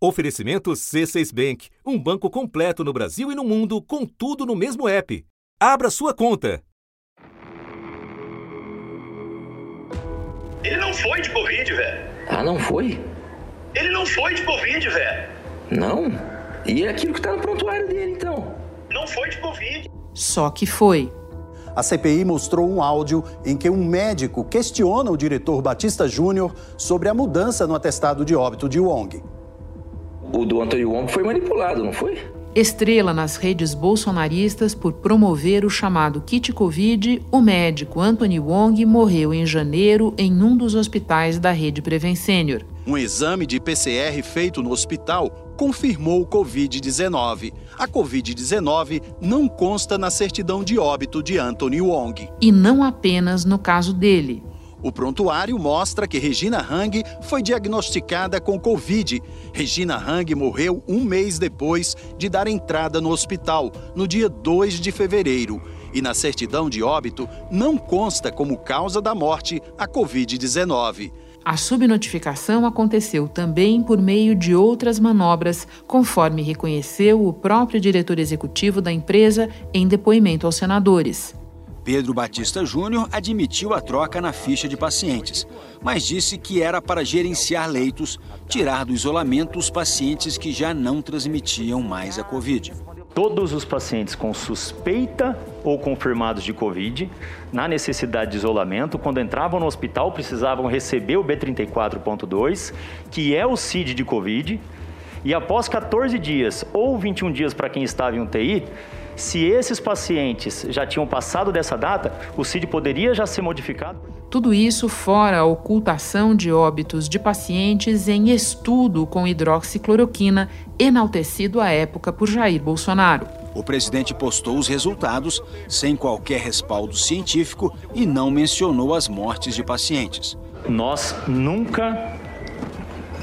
Oferecimento C6 Bank, um banco completo no Brasil e no mundo, com tudo no mesmo app. Abra sua conta. Ele não foi de Covid, velho. Ah, não foi? Ele não foi de Covid, velho. Não? E é aquilo que tá no prontuário dele, então? Não foi de Covid. Só que foi. A CPI mostrou um áudio em que um médico questiona o diretor Batista Júnior sobre a mudança no atestado de óbito de Wong. O do Antônio Wong foi manipulado, não foi? Estrela nas redes bolsonaristas por promover o chamado kit Covid, o médico Anthony Wong morreu em janeiro em um dos hospitais da rede Preven Sênior. Um exame de PCR feito no hospital confirmou o Covid-19. A Covid-19 não consta na certidão de óbito de Anthony Wong. E não apenas no caso dele. O prontuário mostra que Regina Hang foi diagnosticada com Covid. Regina Hang morreu um mês depois de dar entrada no hospital, no dia 2 de fevereiro. E na certidão de óbito não consta como causa da morte a Covid-19. A subnotificação aconteceu também por meio de outras manobras, conforme reconheceu o próprio diretor executivo da empresa em depoimento aos senadores. Pedro Batista Júnior admitiu a troca na ficha de pacientes, mas disse que era para gerenciar leitos, tirar do isolamento os pacientes que já não transmitiam mais a Covid. Todos os pacientes com suspeita ou confirmados de Covid, na necessidade de isolamento, quando entravam no hospital, precisavam receber o B34.2, que é o CID de Covid, e após 14 dias ou 21 dias para quem estava em UTI, se esses pacientes já tinham passado dessa data, o CID poderia já ser modificado. Tudo isso fora a ocultação de óbitos de pacientes em estudo com hidroxicloroquina, enaltecido à época por Jair Bolsonaro. O presidente postou os resultados sem qualquer respaldo científico e não mencionou as mortes de pacientes. Nós nunca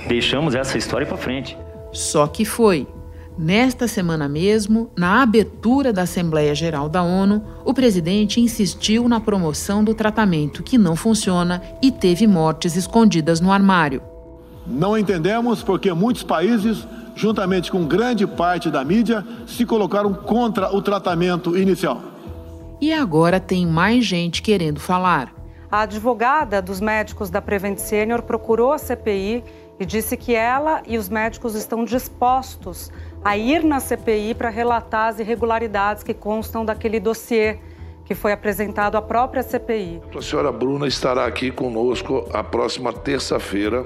deixamos essa história para frente. Só que foi. Nesta semana mesmo, na abertura da Assembleia Geral da ONU, o presidente insistiu na promoção do tratamento que não funciona e teve mortes escondidas no armário. Não entendemos porque muitos países, juntamente com grande parte da mídia, se colocaram contra o tratamento inicial. E agora tem mais gente querendo falar. A advogada dos médicos da Prevent Senior procurou a CPI e disse que ela e os médicos estão dispostos a ir na CPI para relatar as irregularidades que constam daquele dossiê que foi apresentado à própria CPI. A senhora Bruna estará aqui conosco a próxima terça-feira,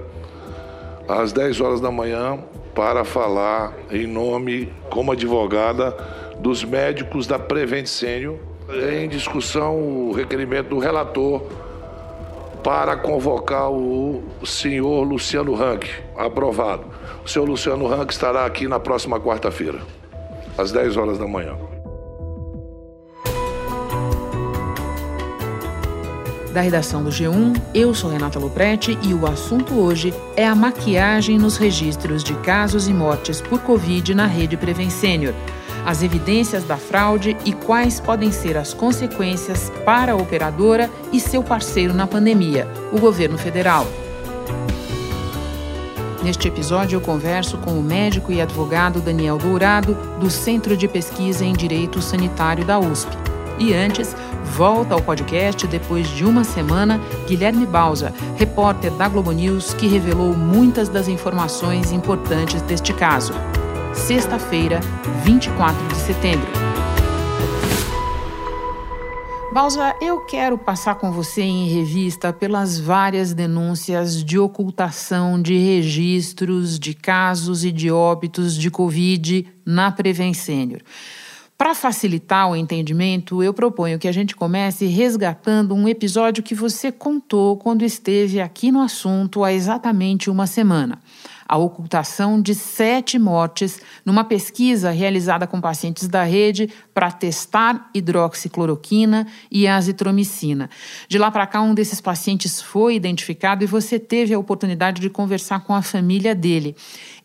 às 10 horas da manhã, para falar em nome, como advogada, dos médicos da Prevent Senior. Em discussão o requerimento do relator para convocar o senhor Luciano Rank. Aprovado. O senhor Luciano Rank estará aqui na próxima quarta-feira, às 10 horas da manhã. Da redação do G1, eu sou Renata Luprete e o assunto hoje é a maquiagem nos registros de casos e mortes por Covid na rede Prevent Sênior as evidências da fraude e quais podem ser as consequências para a operadora e seu parceiro na pandemia, o governo federal. Neste episódio, eu converso com o médico e advogado Daniel Dourado, do Centro de Pesquisa em Direito Sanitário da USP. E antes, volta ao podcast depois de uma semana Guilherme Bausa, repórter da Globo News, que revelou muitas das informações importantes deste caso sexta-feira, 24 de setembro. Balsa, eu quero passar com você em revista pelas várias denúncias de ocultação de registros de casos e de óbitos de Covid na Preven Sênior. Para facilitar o entendimento, eu proponho que a gente comece resgatando um episódio que você contou quando esteve aqui no assunto há exatamente uma semana a ocultação de sete mortes numa pesquisa realizada com pacientes da rede para testar hidroxicloroquina e azitromicina. De lá para cá, um desses pacientes foi identificado e você teve a oportunidade de conversar com a família dele.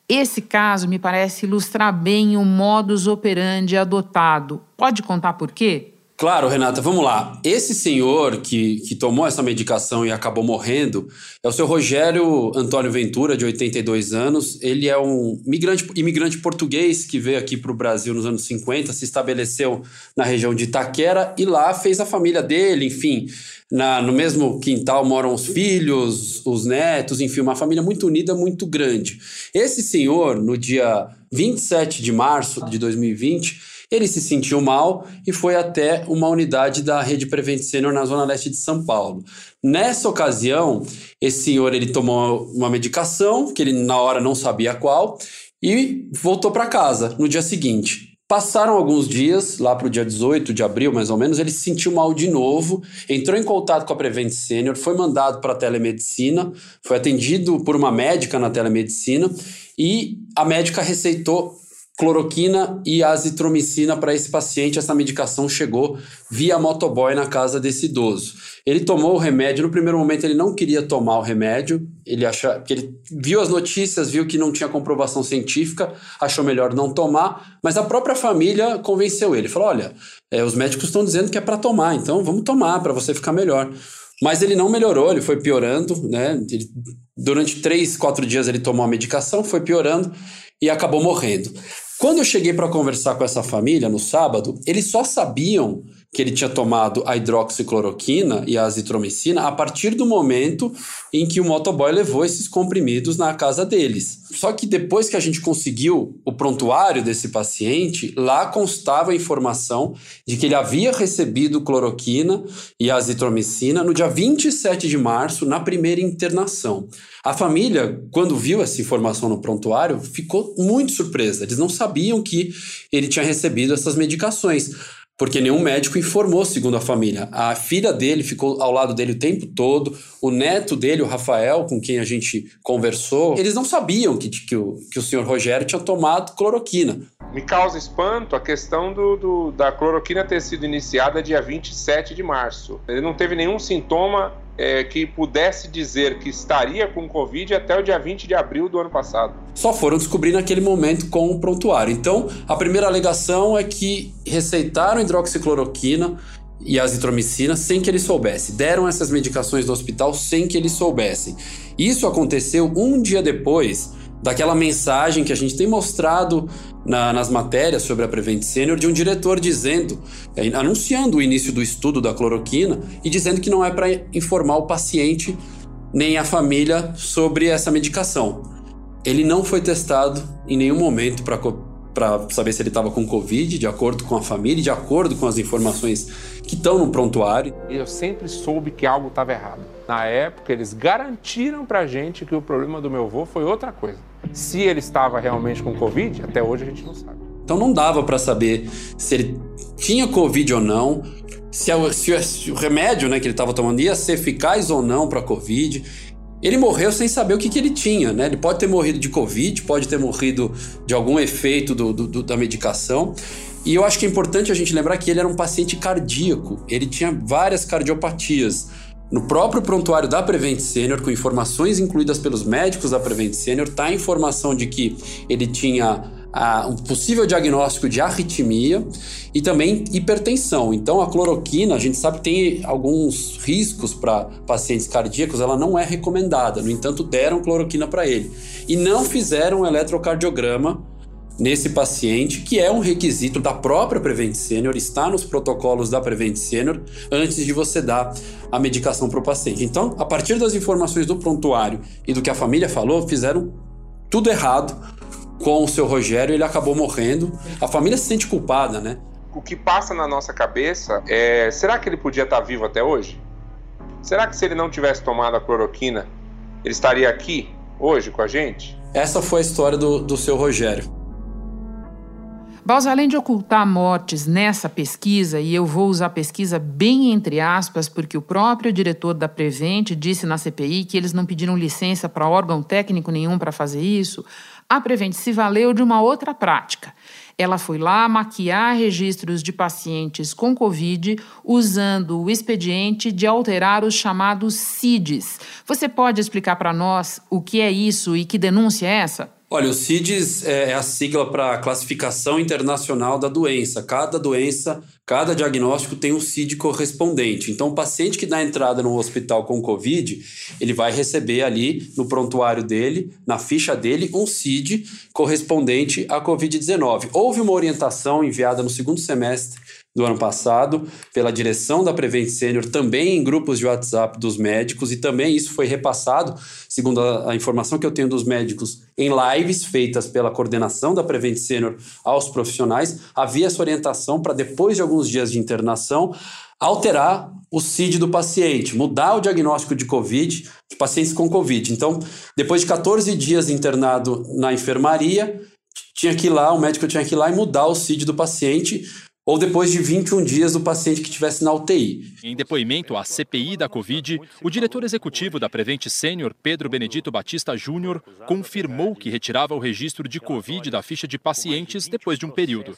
Esse caso me parece ilustrar bem o modus operandi adotado. Pode contar por quê? Claro, Renata, vamos lá. Esse senhor que, que tomou essa medicação e acabou morrendo é o seu Rogério Antônio Ventura, de 82 anos. Ele é um migrante, imigrante português que veio aqui para o Brasil nos anos 50, se estabeleceu na região de Itaquera e lá fez a família dele, enfim. Na, no mesmo quintal moram os filhos, os netos, enfim, uma família muito unida, muito grande. Esse senhor, no dia 27 de março de 2020, ele se sentiu mal e foi até uma unidade da Rede Prevent Senior na zona leste de São Paulo. Nessa ocasião, esse senhor ele tomou uma medicação que ele na hora não sabia qual e voltou para casa no dia seguinte. Passaram alguns dias, lá para o dia 18 de abril, mais ou menos, ele se sentiu mal de novo, entrou em contato com a Prevent Senior, foi mandado para a telemedicina, foi atendido por uma médica na telemedicina e a médica receitou cloroquina e azitromicina para esse paciente. Essa medicação chegou via motoboy na casa desse idoso. Ele tomou o remédio, no primeiro momento ele não queria tomar o remédio, ele acha que ele viu as notícias, viu que não tinha comprovação científica, achou melhor não tomar, mas a própria família convenceu ele, falou: "Olha, é, os médicos estão dizendo que é para tomar, então vamos tomar para você ficar melhor". Mas ele não melhorou, ele foi piorando, né? Ele, durante três, quatro dias ele tomou a medicação, foi piorando e acabou morrendo. Quando eu cheguei para conversar com essa família no sábado, eles só sabiam que ele tinha tomado a hidroxicloroquina e a azitromicina a partir do momento em que o motoboy levou esses comprimidos na casa deles. Só que depois que a gente conseguiu o prontuário desse paciente, lá constava a informação de que ele havia recebido cloroquina e azitromicina no dia 27 de março, na primeira internação. A família, quando viu essa informação no prontuário, ficou muito surpresa. Eles não sabiam que ele tinha recebido essas medicações porque nenhum médico informou, segundo a família. A filha dele ficou ao lado dele o tempo todo, o neto dele, o Rafael, com quem a gente conversou, eles não sabiam que, que, o, que o senhor Rogério tinha tomado cloroquina. Me causa espanto a questão do, do, da cloroquina ter sido iniciada dia 27 de março. Ele não teve nenhum sintoma é, que pudesse dizer que estaria com Covid até o dia 20 de abril do ano passado. Só foram descobrir naquele momento com o prontuário. Então, a primeira alegação é que receitaram hidroxicloroquina e azitromicina sem que ele soubesse. Deram essas medicações no hospital sem que eles soubessem. Isso aconteceu um dia depois daquela mensagem que a gente tem mostrado na, nas matérias sobre a Prevent Senior de um diretor dizendo, é, anunciando o início do estudo da cloroquina e dizendo que não é para informar o paciente nem a família sobre essa medicação. Ele não foi testado em nenhum momento para saber se ele estava com Covid, de acordo com a família, de acordo com as informações que estão no prontuário. Eu sempre soube que algo estava errado. Na época, eles garantiram para gente que o problema do meu avô foi outra coisa. Se ele estava realmente com Covid, até hoje a gente não sabe. Então não dava para saber se ele tinha Covid ou não, se, se, se o remédio né, que ele estava tomando ia ser eficaz ou não para Covid. Ele morreu sem saber o que, que ele tinha, né? Ele pode ter morrido de Covid, pode ter morrido de algum efeito do, do, da medicação. E eu acho que é importante a gente lembrar que ele era um paciente cardíaco, ele tinha várias cardiopatias. No próprio prontuário da Prevent Senior, com informações incluídas pelos médicos da Prevent Senior, está a informação de que ele tinha ah, um possível diagnóstico de arritmia e também hipertensão. Então, a cloroquina, a gente sabe que tem alguns riscos para pacientes cardíacos, ela não é recomendada. No entanto, deram cloroquina para ele. E não fizeram um eletrocardiograma nesse paciente, que é um requisito da própria Prevent Senior, está nos protocolos da Prevent Senior antes de você dar a medicação para o paciente. Então, a partir das informações do prontuário e do que a família falou, fizeram tudo errado com o seu Rogério, ele acabou morrendo. A família se sente culpada, né? O que passa na nossa cabeça é: será que ele podia estar vivo até hoje? Será que se ele não tivesse tomado a cloroquina, ele estaria aqui hoje com a gente? Essa foi a história do, do seu Rogério. Baus, além de ocultar mortes nessa pesquisa, e eu vou usar pesquisa bem entre aspas, porque o próprio diretor da Prevent disse na CPI que eles não pediram licença para órgão técnico nenhum para fazer isso, a Prevent se valeu de uma outra prática. Ela foi lá maquiar registros de pacientes com Covid usando o expediente de alterar os chamados CIDs. Você pode explicar para nós o que é isso e que denúncia é essa? Olha, o CIDES é, é a sigla para Classificação Internacional da Doença. Cada doença cada diagnóstico tem um CID correspondente. Então, o paciente que dá entrada no hospital com Covid, ele vai receber ali no prontuário dele, na ficha dele, um CID correspondente à Covid-19. Houve uma orientação enviada no segundo semestre do ano passado pela direção da Prevent Senior, também em grupos de WhatsApp dos médicos, e também isso foi repassado, segundo a, a, informação que eu tenho dos médicos, em lives feitas pela coordenação da Prevent Senior aos profissionais. Havia essa orientação para, depois de alguns dias de internação, alterar o CID do paciente, mudar o diagnóstico de Covid, de pacientes com Covid. Então, depois de 14 dias internado na enfermaria, tinha que ir lá, o médico tinha que ir lá e mudar o CID do paciente ou depois de 21 dias do paciente que estivesse na UTI. Em depoimento à CPI da Covid, o diretor executivo da Prevent Sênior, Pedro Benedito Batista Júnior, confirmou que retirava o registro de Covid da ficha de pacientes depois de um período.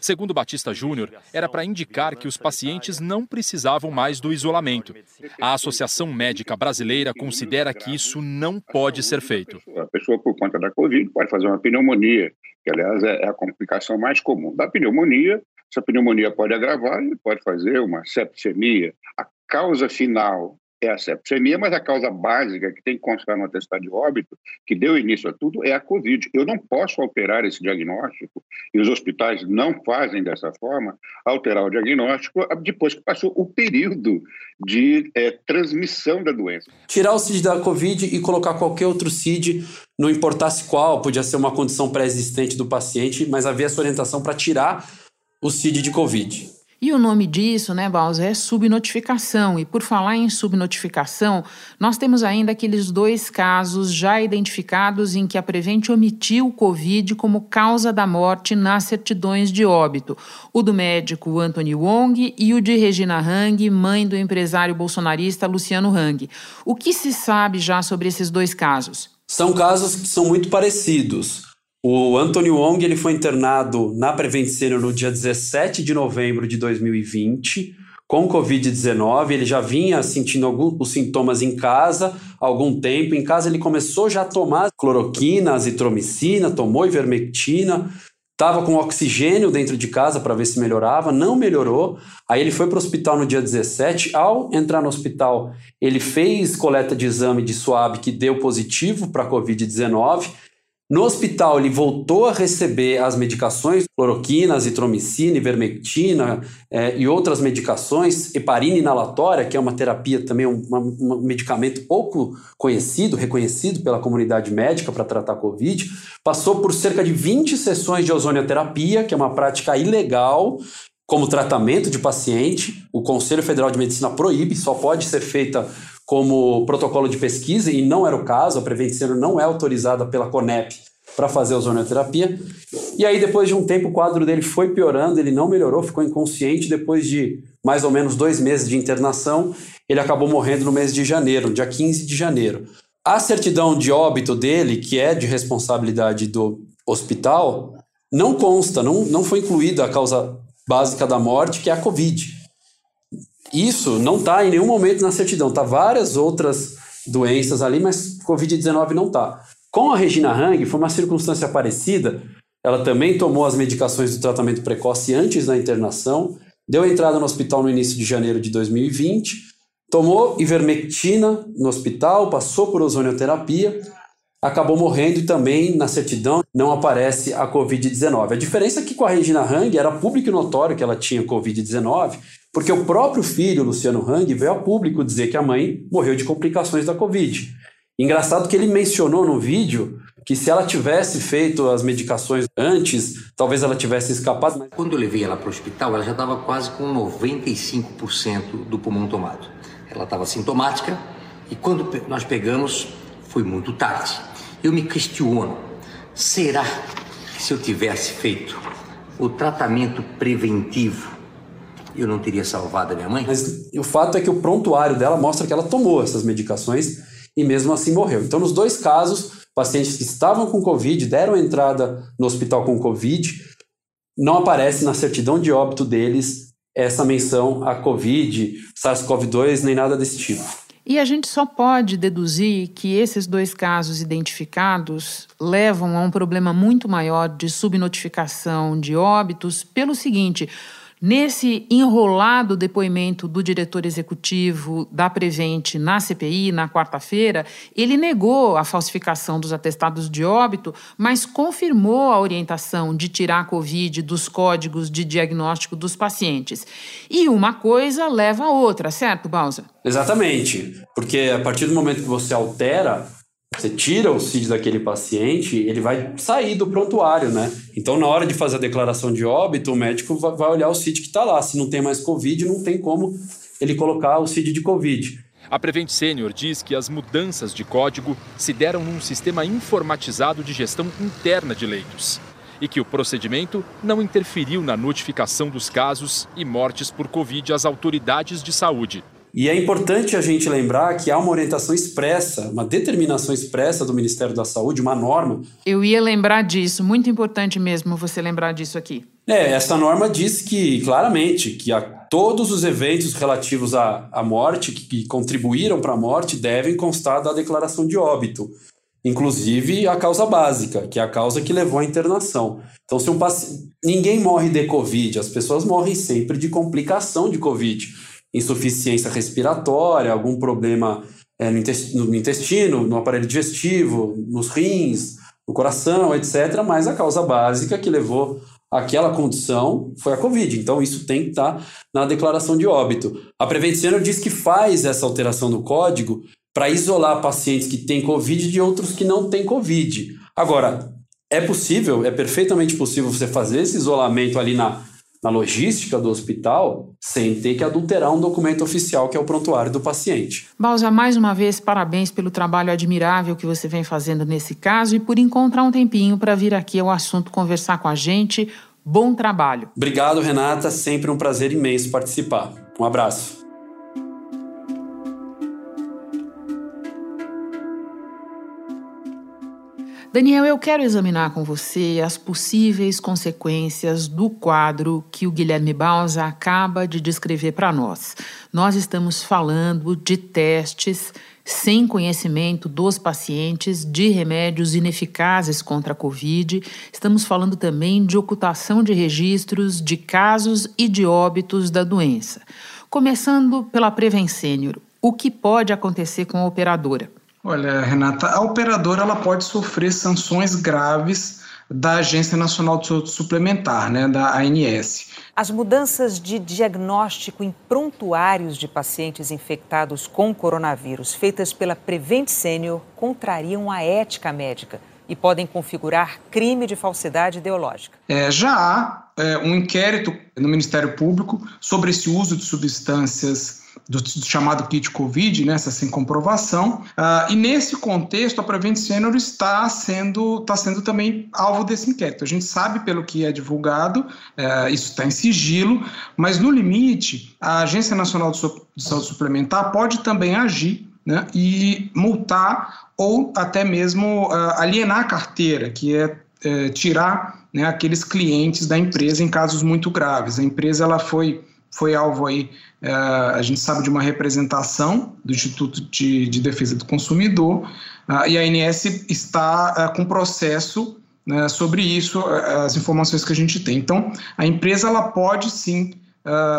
Segundo Batista Júnior, era para indicar que os pacientes não precisavam mais do isolamento. A Associação Médica Brasileira considera que isso não pode ser feito. A pessoa, por conta da Covid, pode fazer uma pneumonia, que, aliás, é a complicação mais comum da pneumonia essa pneumonia pode agravar e pode fazer uma septicemia. A causa final é a septicemia, mas a causa básica que tem que constar no atestado de óbito, que deu início a tudo, é a Covid. Eu não posso alterar esse diagnóstico, e os hospitais não fazem dessa forma, alterar o diagnóstico depois que passou o período de é, transmissão da doença. Tirar o CID da Covid e colocar qualquer outro CID, não importasse qual, podia ser uma condição pré-existente do paciente, mas havia essa orientação para tirar o CID de Covid. E o nome disso, né, Balsa, é subnotificação. E por falar em subnotificação, nós temos ainda aqueles dois casos já identificados em que a Prevent omitiu o Covid como causa da morte nas certidões de óbito. O do médico Anthony Wong e o de Regina Hang, mãe do empresário bolsonarista Luciano Hang. O que se sabe já sobre esses dois casos? São casos que são muito parecidos. O Anthony Wong ele foi internado na Prevent Senior no dia 17 de novembro de 2020 com Covid-19. Ele já vinha sentindo alguns os sintomas em casa há algum tempo. Em casa ele começou já a tomar cloroquina, azitromicina, tomou ivermectina, estava com oxigênio dentro de casa para ver se melhorava, não melhorou. Aí ele foi para o hospital no dia 17. Ao entrar no hospital, ele fez coleta de exame de suave que deu positivo para Covid-19 no hospital, ele voltou a receber as medicações, cloroquina, azitromicina, ivermectina é, e outras medicações, heparina inalatória, que é uma terapia também, um, um medicamento pouco conhecido, reconhecido pela comunidade médica para tratar Covid. Passou por cerca de 20 sessões de ozonioterapia, que é uma prática ilegal, como tratamento de paciente. O Conselho Federal de Medicina proíbe, só pode ser feita como protocolo de pesquisa, e não era o caso, a Prevenceno não é autorizada pela CONEP para fazer ozonioterapia. E aí, depois de um tempo, o quadro dele foi piorando, ele não melhorou, ficou inconsciente. Depois de mais ou menos dois meses de internação, ele acabou morrendo no mês de janeiro, dia 15 de janeiro. A certidão de óbito dele, que é de responsabilidade do hospital, não consta, não, não foi incluída a causa básica da morte, que é a Covid. Isso não está em nenhum momento na certidão, tá várias outras doenças ali, mas Covid-19 não está. Com a Regina Hang foi uma circunstância parecida. Ela também tomou as medicações do tratamento precoce antes da internação, deu entrada no hospital no início de janeiro de 2020, tomou ivermectina no hospital, passou por ozonioterapia, acabou morrendo e também na certidão não aparece a Covid-19. A diferença é que com a Regina Hang era público e notório que ela tinha Covid-19, porque o próprio filho, Luciano Hang, veio a público dizer que a mãe morreu de complicações da Covid. Engraçado que ele mencionou no vídeo que se ela tivesse feito as medicações antes, talvez ela tivesse escapado. Quando eu levei ela para o hospital, ela já estava quase com 95% do pulmão tomado. Ela estava sintomática e quando nós pegamos, foi muito tarde. Eu me questiono, será que se eu tivesse feito o tratamento preventivo eu não teria salvado a minha mãe? Mas o fato é que o prontuário dela mostra que ela tomou essas medicações e mesmo assim morreu. Então, nos dois casos, pacientes que estavam com Covid, deram entrada no hospital com Covid, não aparece na certidão de óbito deles essa menção a Covid, SARS-CoV-2, nem nada desse tipo. E a gente só pode deduzir que esses dois casos identificados levam a um problema muito maior de subnotificação de óbitos pelo seguinte: Nesse enrolado depoimento do diretor executivo da Prevent na CPI, na quarta-feira, ele negou a falsificação dos atestados de óbito, mas confirmou a orientação de tirar a Covid dos códigos de diagnóstico dos pacientes. E uma coisa leva a outra, certo, Balsa? Exatamente. Porque a partir do momento que você altera você tira o CID daquele paciente, ele vai sair do prontuário, né? Então, na hora de fazer a declaração de óbito, o médico vai olhar o CID que está lá. Se não tem mais Covid, não tem como ele colocar o CID de Covid. A Prevent Senior diz que as mudanças de código se deram num sistema informatizado de gestão interna de leitos e que o procedimento não interferiu na notificação dos casos e mortes por Covid às autoridades de saúde. E é importante a gente lembrar que há uma orientação expressa, uma determinação expressa do Ministério da Saúde, uma norma. Eu ia lembrar disso, muito importante mesmo você lembrar disso aqui. É, essa norma diz que, claramente, que a, todos os eventos relativos à, à morte, que, que contribuíram para a morte, devem constar da declaração de óbito. Inclusive a causa básica, que é a causa que levou à internação. Então, se um paci... ninguém morre de Covid, as pessoas morrem sempre de complicação de Covid insuficiência respiratória, algum problema é, no, intestino, no no aparelho digestivo, nos rins, no coração, etc. Mas a causa básica que levou àquela condição foi a Covid. Então, isso tem que estar na declaração de óbito. A Prevenciano diz que faz essa alteração do código para isolar pacientes que têm Covid de outros que não têm Covid. Agora, é possível, é perfeitamente possível você fazer esse isolamento ali na na logística do hospital sem ter que adulterar um documento oficial que é o prontuário do paciente. Balsa, mais uma vez, parabéns pelo trabalho admirável que você vem fazendo nesse caso e por encontrar um tempinho para vir aqui ao assunto conversar com a gente. Bom trabalho. Obrigado, Renata. Sempre um prazer imenso participar. Um abraço. Daniel, eu quero examinar com você as possíveis consequências do quadro que o Guilherme Balsa acaba de descrever para nós. Nós estamos falando de testes sem conhecimento dos pacientes, de remédios ineficazes contra a Covid. Estamos falando também de ocultação de registros de casos e de óbitos da doença. Começando pela Prevencênior, o que pode acontecer com a operadora? Olha, Renata, a operadora ela pode sofrer sanções graves da Agência Nacional de Saúde Suplementar, né, da ANS. As mudanças de diagnóstico em prontuários de pacientes infectados com coronavírus feitas pela Prevent Senior contrariam a ética médica e podem configurar crime de falsidade ideológica. É, já há é, um inquérito no Ministério Público sobre esse uso de substâncias do, do, chamado kit Covid, né, essa sem comprovação. Uh, e nesse contexto, a Prevent Senior está sendo, está sendo também alvo desse inquérito. A gente sabe pelo que é divulgado, uh, isso está em sigilo, mas no limite, a Agência Nacional de, de Saúde Suplementar pode também agir né, e multar ou até mesmo uh, alienar a carteira, que é, é tirar né, aqueles clientes da empresa em casos muito graves. A empresa ela foi foi alvo aí, é, a gente sabe de uma representação do Instituto de, de Defesa do Consumidor, uh, e a ANS está uh, com processo né, sobre isso, uh, as informações que a gente tem. Então, a empresa ela pode sim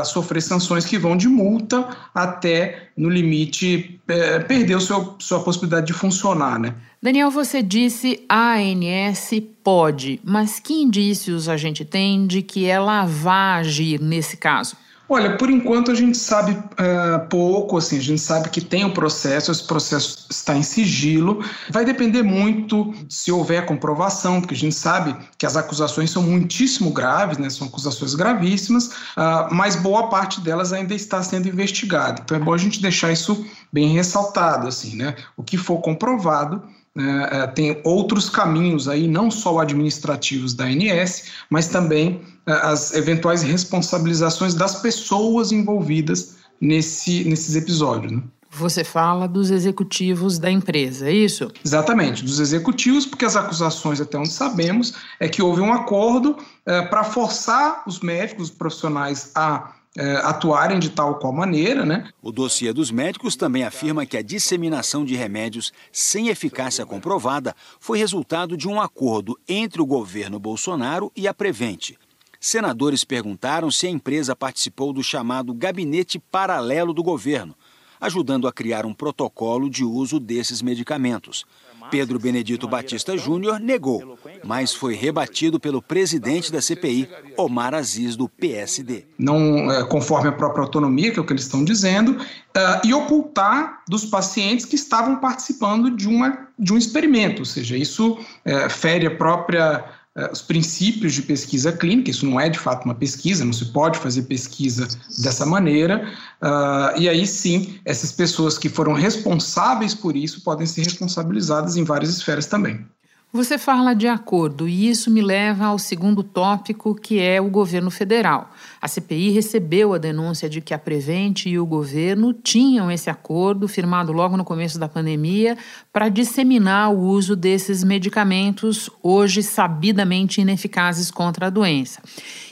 sofrer sanções que vão de multa até, no limite, perder o seu, sua possibilidade de funcionar, né? Daniel, você disse a ANS pode, mas que indícios a gente tem de que ela vai agir nesse caso? Olha, por enquanto a gente sabe uh, pouco, assim, a gente sabe que tem o um processo, esse processo está em sigilo. Vai depender muito se houver comprovação, porque a gente sabe que as acusações são muitíssimo graves, né? São acusações gravíssimas, uh, mas boa parte delas ainda está sendo investigada. Então é bom a gente deixar isso bem ressaltado, assim, né? O que for comprovado é, é, tem outros caminhos aí, não só administrativos da ANS, mas também é, as eventuais responsabilizações das pessoas envolvidas nesse, nesses episódios. Né? Você fala dos executivos da empresa, é isso? Exatamente, dos executivos, porque as acusações, até onde sabemos, é que houve um acordo é, para forçar os médicos, os profissionais a atuarem de tal qual maneira, né? O dossiê dos médicos também afirma que a disseminação de remédios sem eficácia comprovada foi resultado de um acordo entre o governo Bolsonaro e a Prevente. senadores perguntaram se a empresa participou do chamado gabinete paralelo do governo, ajudando a criar um protocolo de uso desses medicamentos. Pedro Benedito Batista Júnior negou, mas foi rebatido pelo presidente da CPI, Omar Aziz, do PSD. Não é, conforme a própria autonomia, que é o que eles estão dizendo, uh, e ocultar dos pacientes que estavam participando de, uma, de um experimento, ou seja, isso uh, fere a própria os princípios de pesquisa clínica, isso não é de fato uma pesquisa, não se pode fazer pesquisa dessa maneira, uh, e aí sim, essas pessoas que foram responsáveis por isso podem ser responsabilizadas em várias esferas também. Você fala de acordo, e isso me leva ao segundo tópico, que é o governo federal. A CPI recebeu a denúncia de que a Prevent e o governo tinham esse acordo, firmado logo no começo da pandemia, para disseminar o uso desses medicamentos, hoje sabidamente ineficazes contra a doença.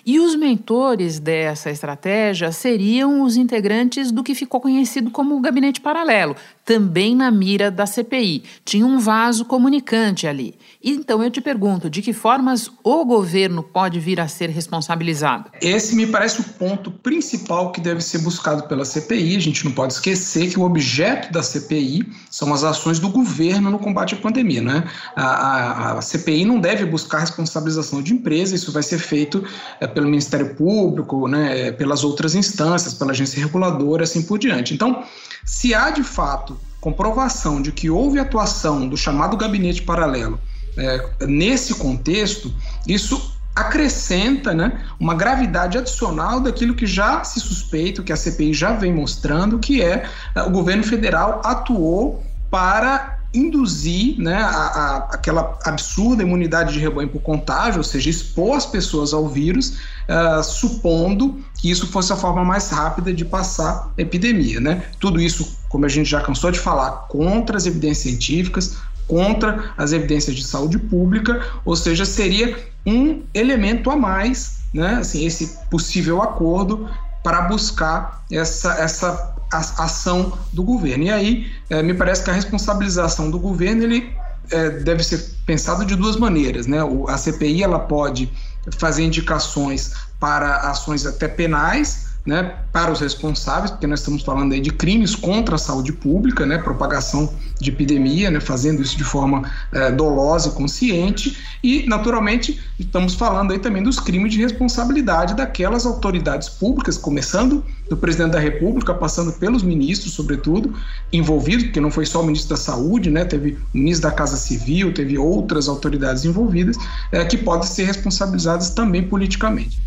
E os mentores dessa estratégia seriam os integrantes do que ficou conhecido como gabinete paralelo, também na mira da CPI. Tinha um vaso comunicante ali. Então eu te pergunto, de que formas o governo pode vir a ser responsabilizado? Esse me parece o ponto principal que deve ser buscado pela CPI. A gente não pode esquecer que o objeto da CPI são as ações do governo no combate à pandemia. Né? A, a, a CPI não deve buscar responsabilização de empresa, isso vai ser feito é, pelo Ministério Público, né, é, pelas outras instâncias, pela agência reguladora, assim por diante. Então, se há de fato comprovação de que houve atuação do chamado gabinete paralelo é, nesse contexto, isso acrescenta né, uma gravidade adicional daquilo que já se suspeita, que a CPI já vem mostrando, que é, é o governo federal atuou para induzir né, a, a, aquela absurda imunidade de rebanho por contágio, ou seja, expor as pessoas ao vírus, uh, supondo que isso fosse a forma mais rápida de passar a epidemia. Né? Tudo isso, como a gente já cansou de falar, contra as evidências científicas, contra as evidências de saúde pública, ou seja, seria um elemento a mais, né, assim, esse possível acordo para buscar essa, essa ação do governo. E aí, é, me parece que a responsabilização do governo ele é, deve ser pensado de duas maneiras, né? A CPI ela pode fazer indicações para ações até penais, né, para os responsáveis, porque nós estamos falando aí de crimes contra a saúde pública, né, propagação de epidemia, né, fazendo isso de forma é, dolosa e consciente, e naturalmente estamos falando aí também dos crimes de responsabilidade daquelas autoridades públicas, começando do presidente da República, passando pelos ministros, sobretudo, envolvidos, porque não foi só o ministro da Saúde, né, teve o ministro da Casa Civil, teve outras autoridades envolvidas, é, que podem ser responsabilizadas também politicamente.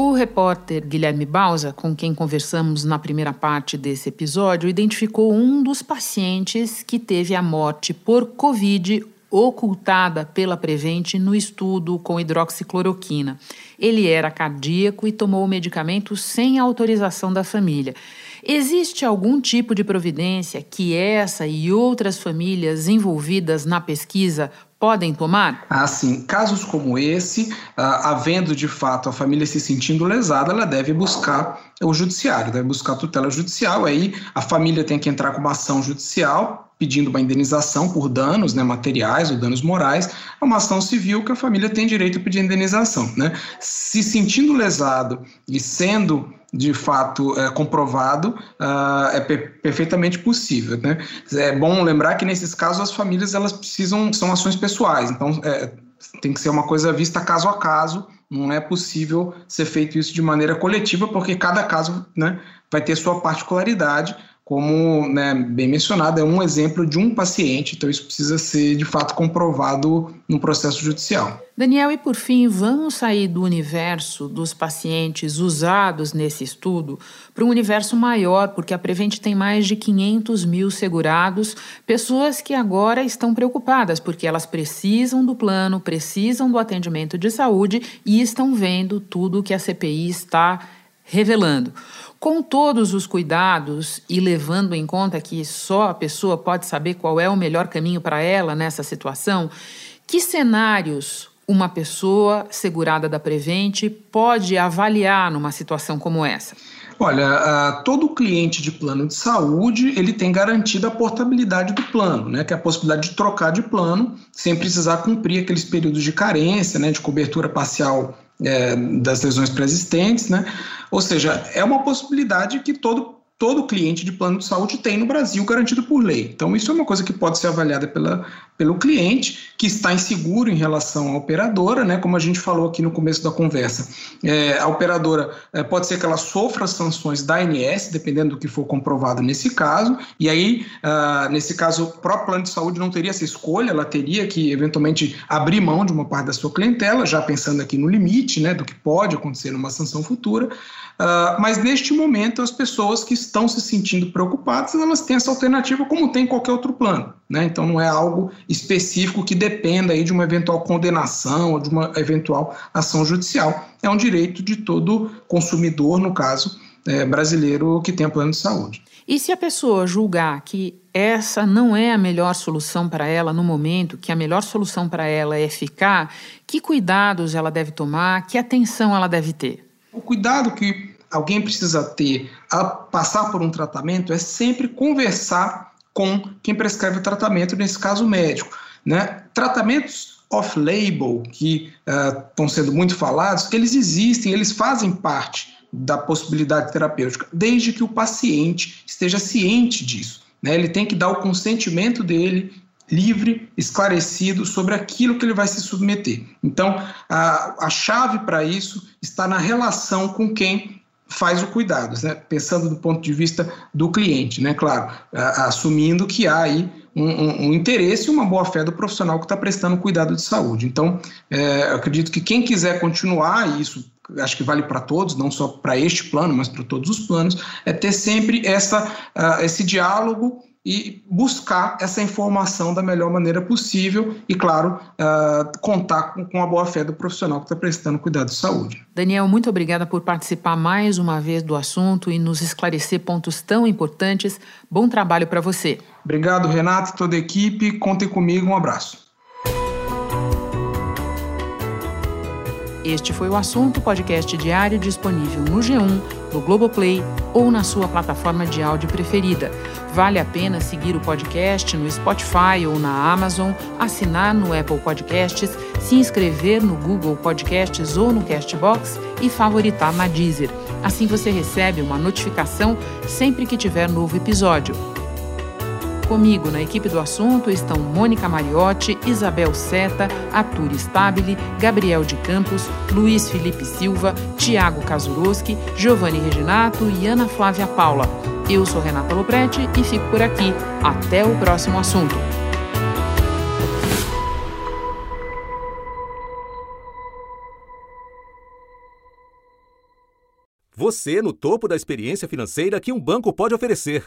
O repórter Guilherme Bausa, com quem conversamos na primeira parte desse episódio, identificou um dos pacientes que teve a morte por Covid ocultada pela Prevent no estudo com hidroxicloroquina. Ele era cardíaco e tomou o medicamento sem autorização da família. Existe algum tipo de providência que essa e outras famílias envolvidas na pesquisa podem tomar? Assim, casos como esse, ah, havendo de fato a família se sentindo lesada, ela deve buscar o judiciário, deve buscar tutela judicial. Aí a família tem que entrar com uma ação judicial pedindo uma indenização por danos né, materiais ou danos morais, é uma ação civil que a família tem direito a pedir indenização. Né? Se sentindo lesado e sendo de fato é, comprovado, uh, é per perfeitamente possível. Né? É bom lembrar que nesses casos as famílias elas precisam, são ações pessoais, então é, tem que ser uma coisa vista caso a caso, não é possível ser feito isso de maneira coletiva, porque cada caso né, vai ter sua particularidade como né, bem mencionado, é um exemplo de um paciente, então isso precisa ser de fato comprovado no processo judicial. Daniel, e por fim, vamos sair do universo dos pacientes usados nesse estudo para um universo maior, porque a Prevent tem mais de 500 mil segurados, pessoas que agora estão preocupadas, porque elas precisam do plano, precisam do atendimento de saúde e estão vendo tudo que a CPI está revelando. Com todos os cuidados e levando em conta que só a pessoa pode saber qual é o melhor caminho para ela nessa situação, que cenários uma pessoa segurada da Prevent pode avaliar numa situação como essa? Olha, uh, todo cliente de plano de saúde ele tem garantida a portabilidade do plano, né, que é a possibilidade de trocar de plano sem precisar cumprir aqueles períodos de carência, né, de cobertura parcial é, das lesões pré-existentes, né? Ou seja, é uma possibilidade que todo todo cliente de plano de saúde tem no Brasil garantido por lei. Então, isso é uma coisa que pode ser avaliada pela, pelo cliente, que está inseguro em relação à operadora, né? Como a gente falou aqui no começo da conversa. É, a operadora é, pode ser que ela sofra sanções da ANS, dependendo do que for comprovado nesse caso, e aí, ah, nesse caso, o próprio plano de saúde não teria essa escolha, ela teria que, eventualmente, abrir mão de uma parte da sua clientela, já pensando aqui no limite, né? Do que pode acontecer numa sanção futura. Uh, mas neste momento, as pessoas que estão se sentindo preocupadas, elas têm essa alternativa como tem qualquer outro plano. Né? Então não é algo específico que dependa aí de uma eventual condenação ou de uma eventual ação judicial. É um direito de todo consumidor, no caso é, brasileiro, que tem plano de saúde. E se a pessoa julgar que essa não é a melhor solução para ela no momento, que a melhor solução para ela é ficar, que cuidados ela deve tomar, que atenção ela deve ter? O cuidado que alguém precisa ter a passar por um tratamento é sempre conversar com quem prescreve o tratamento, nesse caso o médico. Né? Tratamentos off-label, que estão uh, sendo muito falados, eles existem, eles fazem parte da possibilidade terapêutica, desde que o paciente esteja ciente disso. Né? Ele tem que dar o consentimento dele livre, esclarecido sobre aquilo que ele vai se submeter. Então, a, a chave para isso está na relação com quem faz o cuidado, né? pensando do ponto de vista do cliente, né? Claro, assumindo que há aí um, um, um interesse e uma boa fé do profissional que está prestando cuidado de saúde. Então, é, acredito que quem quiser continuar, e isso acho que vale para todos, não só para este plano, mas para todos os planos, é ter sempre essa, uh, esse diálogo e buscar essa informação da melhor maneira possível e, claro, uh, contar com, com a boa fé do profissional que está prestando cuidado de saúde. Daniel, muito obrigada por participar mais uma vez do assunto e nos esclarecer pontos tão importantes. Bom trabalho para você. Obrigado, Renato, toda a equipe. Contem comigo. Um abraço. Este foi o assunto podcast diário disponível no G1, no Globoplay ou na sua plataforma de áudio preferida. Vale a pena seguir o podcast no Spotify ou na Amazon, assinar no Apple Podcasts, se inscrever no Google Podcasts ou no Castbox e favoritar na Deezer. Assim você recebe uma notificação sempre que tiver novo episódio. Comigo na equipe do assunto estão Mônica Mariotti, Isabel Seta, Arthur Stabile, Gabriel de Campos, Luiz Felipe Silva, Tiago Kazuroski, Giovanni Reginato e Ana Flávia Paula. Eu sou Renata Lopretti e fico por aqui. Até o próximo assunto. Você no topo da experiência financeira que um banco pode oferecer.